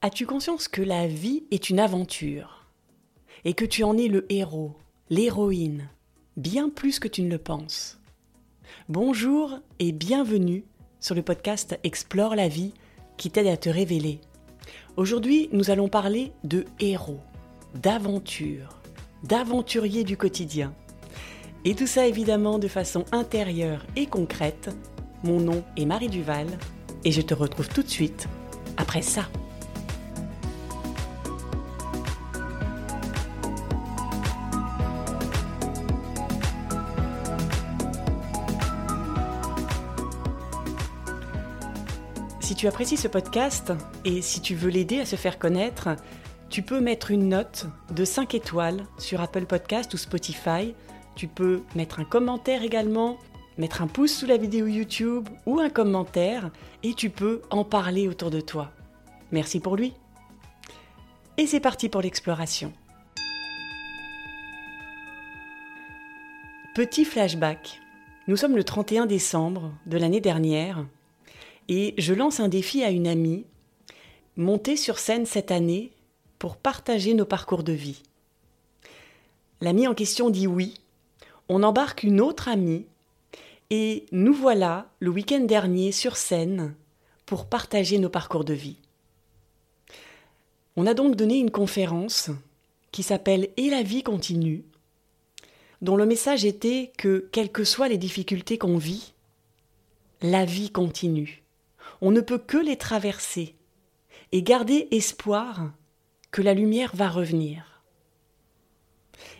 As-tu conscience que la vie est une aventure et que tu en es le héros, l'héroïne, bien plus que tu ne le penses? Bonjour et bienvenue sur le podcast Explore la vie qui t'aide à te révéler. Aujourd'hui, nous allons parler de héros, d'aventure, d'aventuriers du quotidien. Et tout ça évidemment de façon intérieure et concrète. Mon nom est Marie Duval et je te retrouve tout de suite après ça. Si tu apprécies ce podcast et si tu veux l'aider à se faire connaître, tu peux mettre une note de 5 étoiles sur Apple Podcast ou Spotify. Tu peux mettre un commentaire également, mettre un pouce sous la vidéo YouTube ou un commentaire et tu peux en parler autour de toi. Merci pour lui. Et c'est parti pour l'exploration. Petit flashback. Nous sommes le 31 décembre de l'année dernière et je lance un défi à une amie, monter sur scène cette année pour partager nos parcours de vie. L'amie en question dit oui. On embarque une autre amie et nous voilà le week-end dernier sur scène pour partager nos parcours de vie. On a donc donné une conférence qui s'appelle Et la vie continue, dont le message était que, quelles que soient les difficultés qu'on vit, la vie continue on ne peut que les traverser et garder espoir que la lumière va revenir.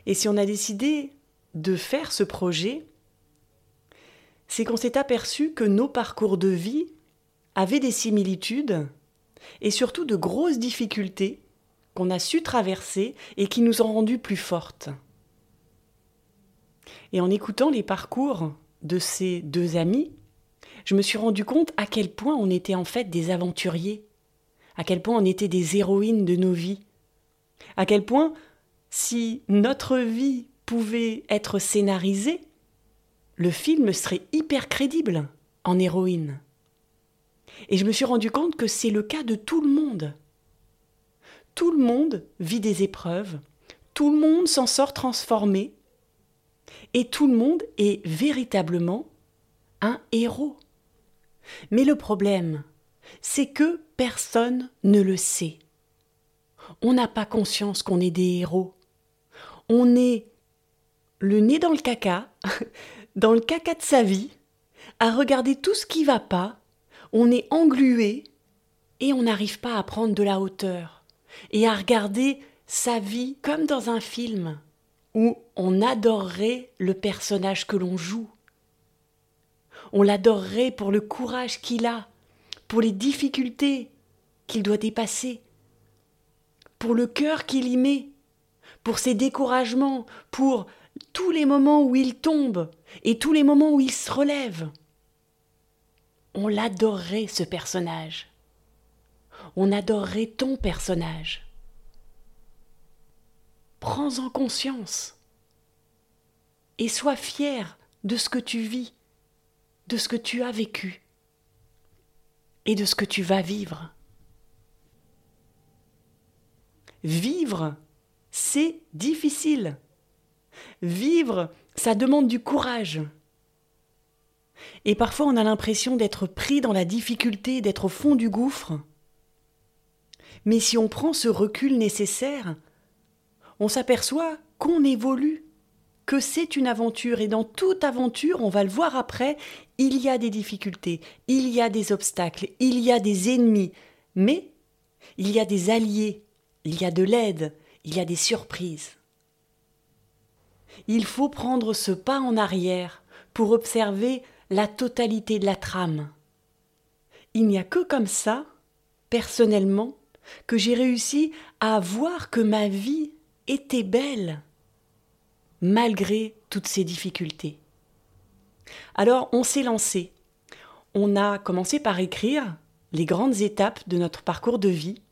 Et si on a décidé de faire ce projet, c'est qu'on s'est aperçu que nos parcours de vie avaient des similitudes et surtout de grosses difficultés qu'on a su traverser et qui nous ont rendues plus fortes. Et en écoutant les parcours de ces deux amis, je me suis rendu compte à quel point on était en fait des aventuriers, à quel point on était des héroïnes de nos vies, à quel point si notre vie pouvait être scénarisée, le film serait hyper crédible en héroïne. Et je me suis rendu compte que c'est le cas de tout le monde. Tout le monde vit des épreuves, tout le monde s'en sort transformé, et tout le monde est véritablement un héros. Mais le problème, c'est que personne ne le sait. On n'a pas conscience qu'on est des héros. On est le nez dans le caca, dans le caca de sa vie, à regarder tout ce qui va pas, on est englué et on n'arrive pas à prendre de la hauteur et à regarder sa vie comme dans un film où on adorerait le personnage que l'on joue on l'adorerait pour le courage qu'il a, pour les difficultés qu'il doit dépasser, pour le cœur qu'il y met, pour ses découragements, pour tous les moments où il tombe et tous les moments où il se relève. On l'adorerait, ce personnage. On adorerait ton personnage. Prends-en conscience et sois fier de ce que tu vis de ce que tu as vécu et de ce que tu vas vivre. Vivre, c'est difficile. Vivre, ça demande du courage. Et parfois on a l'impression d'être pris dans la difficulté, d'être au fond du gouffre. Mais si on prend ce recul nécessaire, on s'aperçoit qu'on évolue, que c'est une aventure et dans toute aventure, on va le voir après, il y a des difficultés, il y a des obstacles, il y a des ennemis, mais il y a des alliés, il y a de l'aide, il y a des surprises. Il faut prendre ce pas en arrière pour observer la totalité de la trame. Il n'y a que comme ça, personnellement, que j'ai réussi à voir que ma vie était belle malgré toutes ces difficultés. Alors on s'est lancé. On a commencé par écrire les grandes étapes de notre parcours de vie,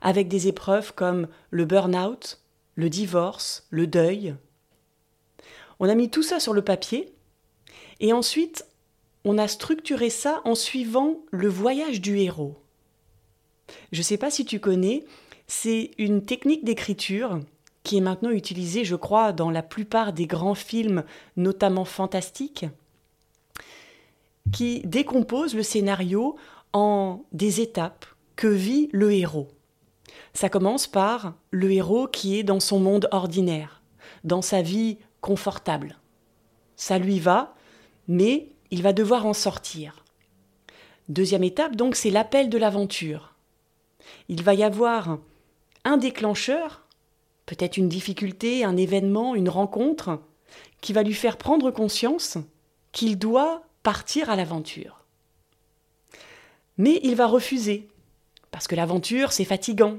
avec des épreuves comme le burn-out, le divorce, le deuil. On a mis tout ça sur le papier, et ensuite on a structuré ça en suivant le voyage du héros. Je ne sais pas si tu connais, c'est une technique d'écriture qui est maintenant utilisée, je crois, dans la plupart des grands films, notamment fantastiques, qui décompose le scénario en des étapes que vit le héros. Ça commence par le héros qui est dans son monde ordinaire, dans sa vie confortable. Ça lui va, mais il va devoir en sortir. Deuxième étape, donc, c'est l'appel de l'aventure. Il va y avoir un déclencheur, peut-être une difficulté, un événement, une rencontre, qui va lui faire prendre conscience qu'il doit partir à l'aventure. Mais il va refuser, parce que l'aventure, c'est fatigant.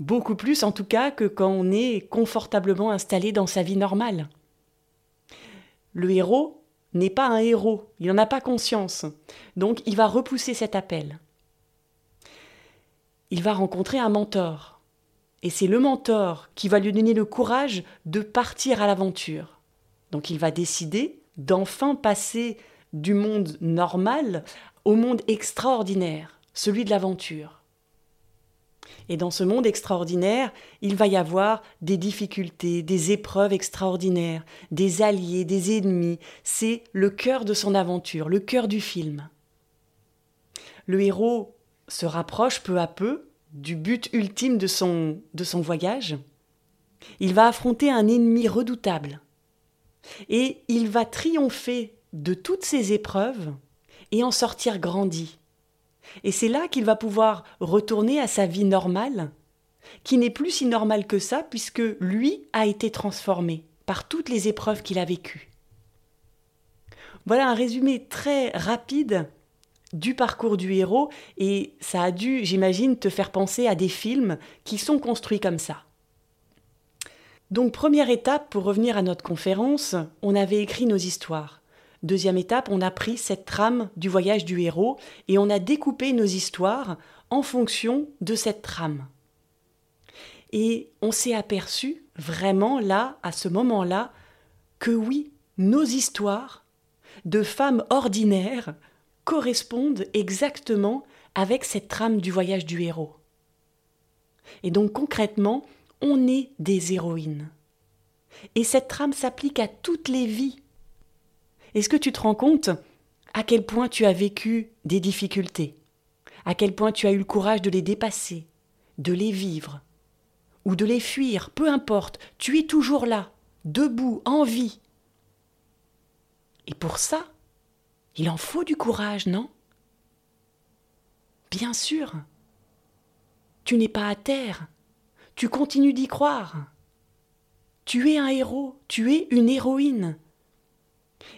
Beaucoup plus en tout cas que quand on est confortablement installé dans sa vie normale. Le héros n'est pas un héros, il n'en a pas conscience, donc il va repousser cet appel. Il va rencontrer un mentor, et c'est le mentor qui va lui donner le courage de partir à l'aventure. Donc il va décider d'enfin passer du monde normal au monde extraordinaire, celui de l'aventure. Et dans ce monde extraordinaire, il va y avoir des difficultés, des épreuves extraordinaires, des alliés, des ennemis. C'est le cœur de son aventure, le cœur du film. Le héros se rapproche peu à peu du but ultime de son, de son voyage. Il va affronter un ennemi redoutable. Et il va triompher de toutes ces épreuves et en sortir grandi. Et c'est là qu'il va pouvoir retourner à sa vie normale, qui n'est plus si normale que ça, puisque lui a été transformé par toutes les épreuves qu'il a vécues. Voilà un résumé très rapide du parcours du héros, et ça a dû, j'imagine, te faire penser à des films qui sont construits comme ça. Donc première étape, pour revenir à notre conférence, on avait écrit nos histoires. Deuxième étape, on a pris cette trame du voyage du héros et on a découpé nos histoires en fonction de cette trame. Et on s'est aperçu vraiment là, à ce moment-là, que oui, nos histoires de femmes ordinaires correspondent exactement avec cette trame du voyage du héros. Et donc concrètement, on est des héroïnes. Et cette trame s'applique à toutes les vies est-ce que tu te rends compte à quel point tu as vécu des difficultés, à quel point tu as eu le courage de les dépasser, de les vivre, ou de les fuir, peu importe, tu es toujours là, debout, en vie. Et pour ça, il en faut du courage, non? Bien sûr. Tu n'es pas à terre, tu continues d'y croire. Tu es un héros, tu es une héroïne.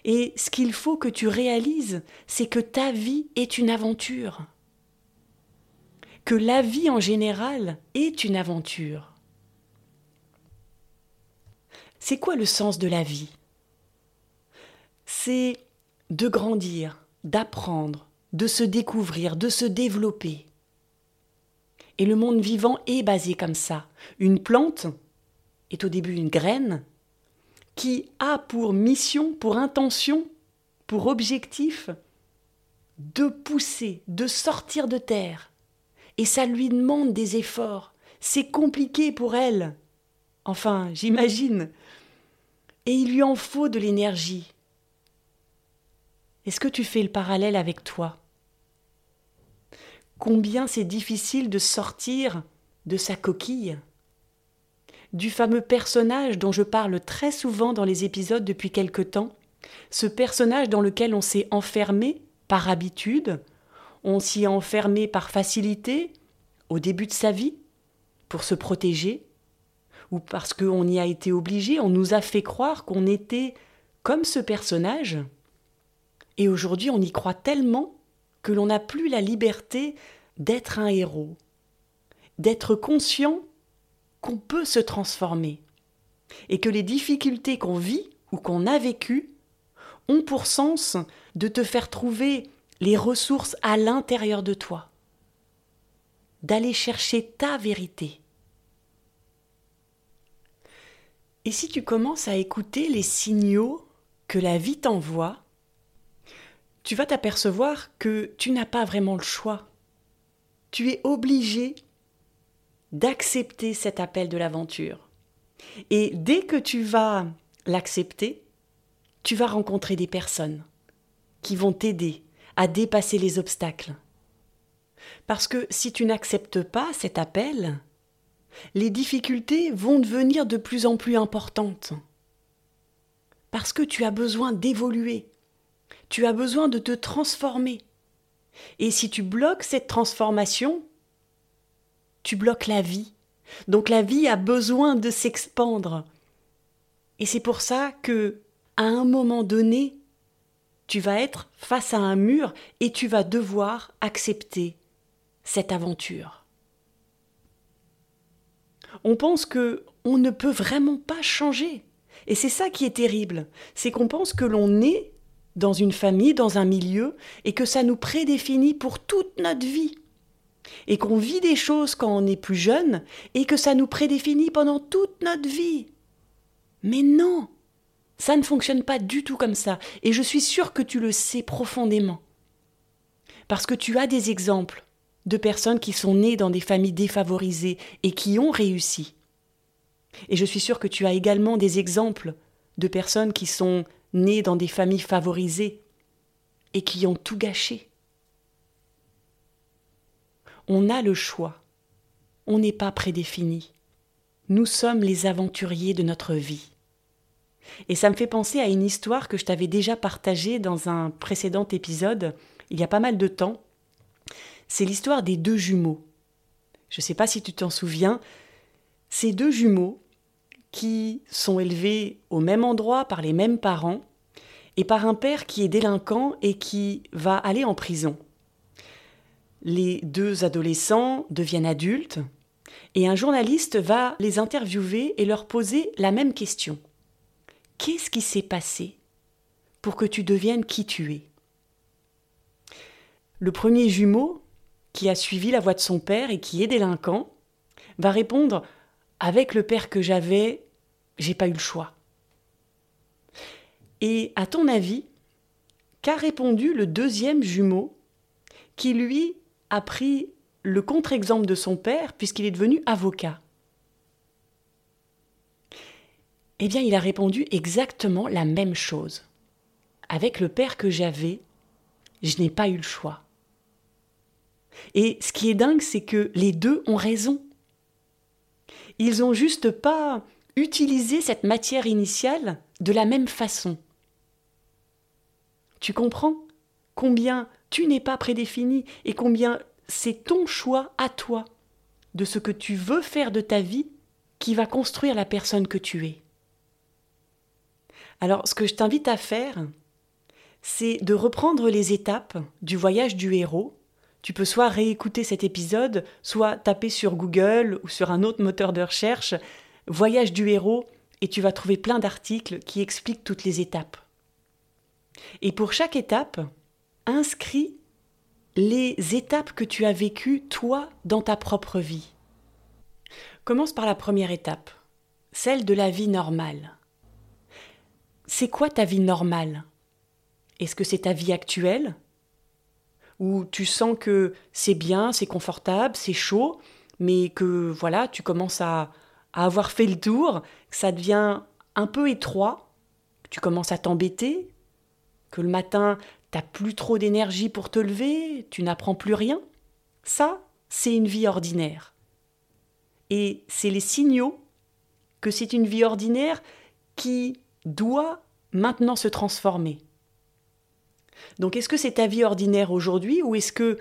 Et ce qu'il faut que tu réalises, c'est que ta vie est une aventure. Que la vie en général est une aventure. C'est quoi le sens de la vie? C'est de grandir, d'apprendre, de se découvrir, de se développer. Et le monde vivant est basé comme ça. Une plante est au début une graine, qui a pour mission, pour intention, pour objectif de pousser, de sortir de terre. Et ça lui demande des efforts. C'est compliqué pour elle. Enfin, j'imagine. Et il lui en faut de l'énergie. Est-ce que tu fais le parallèle avec toi? Combien c'est difficile de sortir de sa coquille? Du fameux personnage dont je parle très souvent dans les épisodes depuis quelque temps, ce personnage dans lequel on s'est enfermé par habitude, on s'y est enfermé par facilité au début de sa vie, pour se protéger, ou parce qu'on y a été obligé, on nous a fait croire qu'on était comme ce personnage, et aujourd'hui on y croit tellement que l'on n'a plus la liberté d'être un héros, d'être conscient qu'on peut se transformer et que les difficultés qu'on vit ou qu'on a vécues ont pour sens de te faire trouver les ressources à l'intérieur de toi, d'aller chercher ta vérité. Et si tu commences à écouter les signaux que la vie t'envoie, tu vas t'apercevoir que tu n'as pas vraiment le choix. tu es obligé d'accepter cet appel de l'aventure. Et dès que tu vas l'accepter, tu vas rencontrer des personnes qui vont t'aider à dépasser les obstacles. Parce que si tu n'acceptes pas cet appel, les difficultés vont devenir de plus en plus importantes. Parce que tu as besoin d'évoluer, tu as besoin de te transformer. Et si tu bloques cette transformation, tu bloques la vie. Donc la vie a besoin de s'expandre. Et c'est pour ça que, à un moment donné, tu vas être face à un mur et tu vas devoir accepter cette aventure. On pense que on ne peut vraiment pas changer. Et c'est ça qui est terrible, c'est qu'on pense que l'on est dans une famille, dans un milieu, et que ça nous prédéfinit pour toute notre vie. Et qu'on vit des choses quand on est plus jeune, et que ça nous prédéfinit pendant toute notre vie. Mais non, ça ne fonctionne pas du tout comme ça, et je suis sûre que tu le sais profondément. Parce que tu as des exemples de personnes qui sont nées dans des familles défavorisées et qui ont réussi. Et je suis sûre que tu as également des exemples de personnes qui sont nées dans des familles favorisées et qui ont tout gâché. On a le choix. On n'est pas prédéfini. Nous sommes les aventuriers de notre vie. Et ça me fait penser à une histoire que je t'avais déjà partagée dans un précédent épisode, il y a pas mal de temps. C'est l'histoire des deux jumeaux. Je ne sais pas si tu t'en souviens. Ces deux jumeaux qui sont élevés au même endroit par les mêmes parents et par un père qui est délinquant et qui va aller en prison. Les deux adolescents deviennent adultes et un journaliste va les interviewer et leur poser la même question. Qu'est-ce qui s'est passé pour que tu deviennes qui tu es? Le premier jumeau, qui a suivi la voie de son père et qui est délinquant, va répondre Avec le père que j'avais, j'ai pas eu le choix. Et à ton avis, qu'a répondu le deuxième jumeau qui, lui, a pris le contre-exemple de son père puisqu'il est devenu avocat? Eh bien, il a répondu exactement la même chose. Avec le père que j'avais, je n'ai pas eu le choix. Et ce qui est dingue, c'est que les deux ont raison. Ils n'ont juste pas utilisé cette matière initiale de la même façon. Tu comprends? Combien tu n'es pas prédéfini et combien c'est ton choix à toi de ce que tu veux faire de ta vie qui va construire la personne que tu es. Alors, ce que je t'invite à faire, c'est de reprendre les étapes du voyage du héros. Tu peux soit réécouter cet épisode, soit taper sur Google ou sur un autre moteur de recherche Voyage du héros et tu vas trouver plein d'articles qui expliquent toutes les étapes. Et pour chaque étape, inscris les étapes que tu as vécues, toi, dans ta propre vie. Commence par la première étape, celle de la vie normale c'est quoi ta vie normale? Est-ce que c'est ta vie actuelle? Où tu sens que c'est bien, c'est confortable, c'est chaud, mais que voilà, tu commences à, avoir fait le tour, que ça devient un peu étroit, que tu commences à t'embêter, que le matin, t'as plus trop d'énergie pour te lever, tu n'apprends plus rien Ça, c'est une vie ordinaire. Et c'est les signaux que c'est une vie ordinaire qui doit maintenant se transformer. Donc est-ce que c'est ta vie ordinaire aujourd'hui ou est-ce que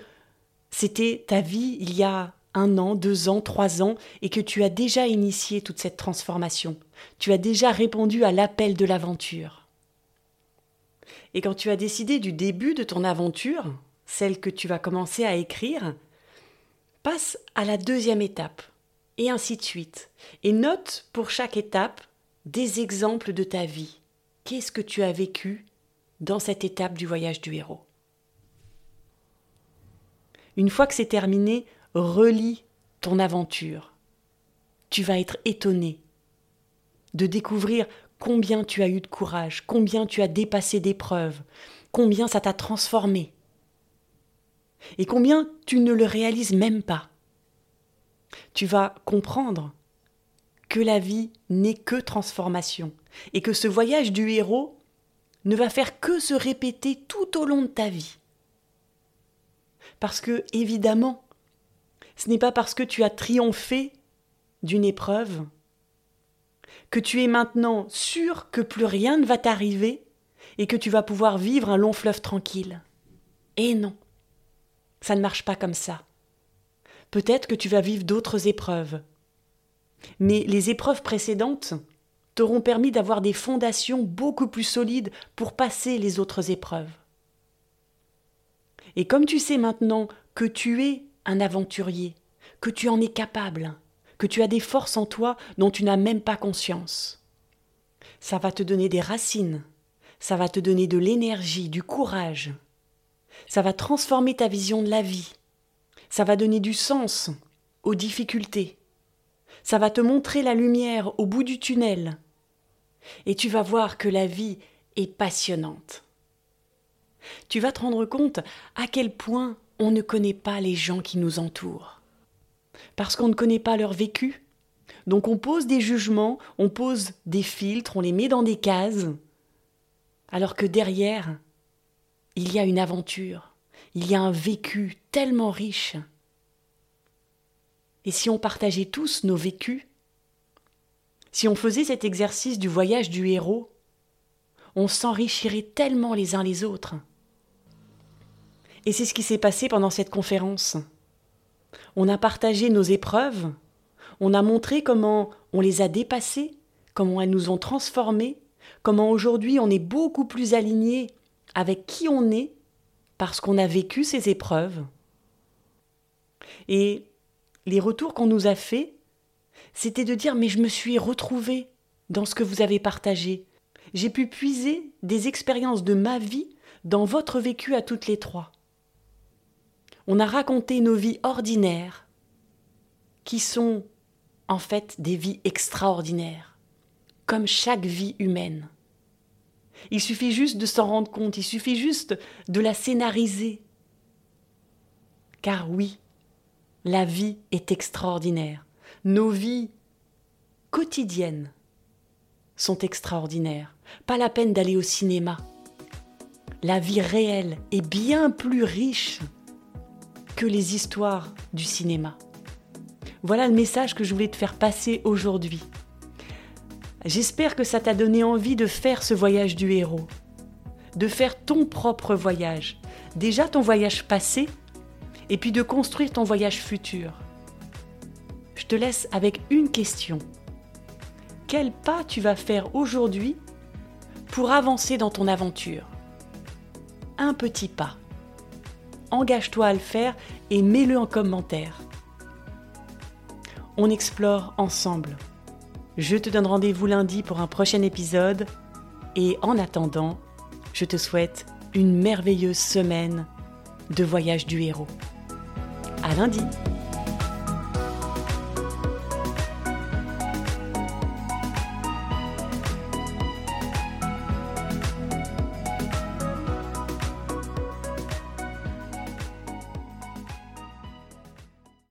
c'était ta vie il y a un an, deux ans, trois ans et que tu as déjà initié toute cette transformation? Tu as déjà répondu à l'appel de l'aventure? Et quand tu as décidé du début de ton aventure, celle que tu vas commencer à écrire, passe à la deuxième étape, et ainsi de suite. Et note pour chaque étape des exemples de ta vie. Qu'est-ce que tu as vécu dans cette étape du voyage du héros Une fois que c'est terminé, relis ton aventure. Tu vas être étonné de découvrir combien tu as eu de courage, combien tu as dépassé d'épreuves, combien ça t'a transformé. et combien tu ne le réalises même pas. Tu vas comprendre que la vie n'est que transformation et que ce voyage du héros ne va faire que se répéter tout au long de ta vie. Parce que, évidemment, ce n'est pas parce que tu as triomphé d'une épreuve que tu es maintenant sûr que plus rien ne va t'arriver et que tu vas pouvoir vivre un long fleuve tranquille. Et non, ça ne marche pas comme ça. Peut-être que tu vas vivre d'autres épreuves. Mais les épreuves précédentes t'auront permis d'avoir des fondations beaucoup plus solides pour passer les autres épreuves. Et comme tu sais maintenant que tu es un aventurier, que tu en es capable, que tu as des forces en toi dont tu n'as même pas conscience, ça va te donner des racines, ça va te donner de l'énergie, du courage, ça va transformer ta vision de la vie, ça va donner du sens aux difficultés, ça va te montrer la lumière au bout du tunnel, et tu vas voir que la vie est passionnante tu vas te rendre compte à quel point on ne connaît pas les gens qui nous entourent. Parce qu'on ne connaît pas leur vécu. Donc on pose des jugements, on pose des filtres, on les met dans des cases. Alors que derrière, il y a une aventure, il y a un vécu tellement riche. Et si on partageait tous nos vécus, si on faisait cet exercice du voyage du héros, on s'enrichirait tellement les uns les autres. Et c'est ce qui s'est passé pendant cette conférence. On a partagé nos épreuves, on a montré comment on les a dépassées, comment elles nous ont transformés, comment aujourd'hui on est beaucoup plus aligné avec qui on est parce qu'on a vécu ces épreuves. Et les retours qu'on nous a faits, c'était de dire mais je me suis retrouvé dans ce que vous avez partagé. J'ai pu puiser des expériences de ma vie dans votre vécu à toutes les trois on a raconté nos vies ordinaires, qui sont en fait des vies extraordinaires, comme chaque vie humaine. Il suffit juste de s'en rendre compte, il suffit juste de la scénariser. Car oui, la vie est extraordinaire. Nos vies quotidiennes sont extraordinaires. Pas la peine d'aller au cinéma. La vie réelle est bien plus riche que les histoires du cinéma. Voilà le message que je voulais te faire passer aujourd'hui. J'espère que ça t'a donné envie de faire ce voyage du héros, de faire ton propre voyage, déjà ton voyage passé, et puis de construire ton voyage futur. Je te laisse avec une question. Quel pas tu vas faire aujourd'hui pour avancer dans ton aventure? Un petit pas engage-toi à le faire et mets-le en commentaire. On explore ensemble. Je te donne rendez-vous lundi pour un prochain épisode et en attendant, je te souhaite une merveilleuse semaine de voyage du héros. À lundi!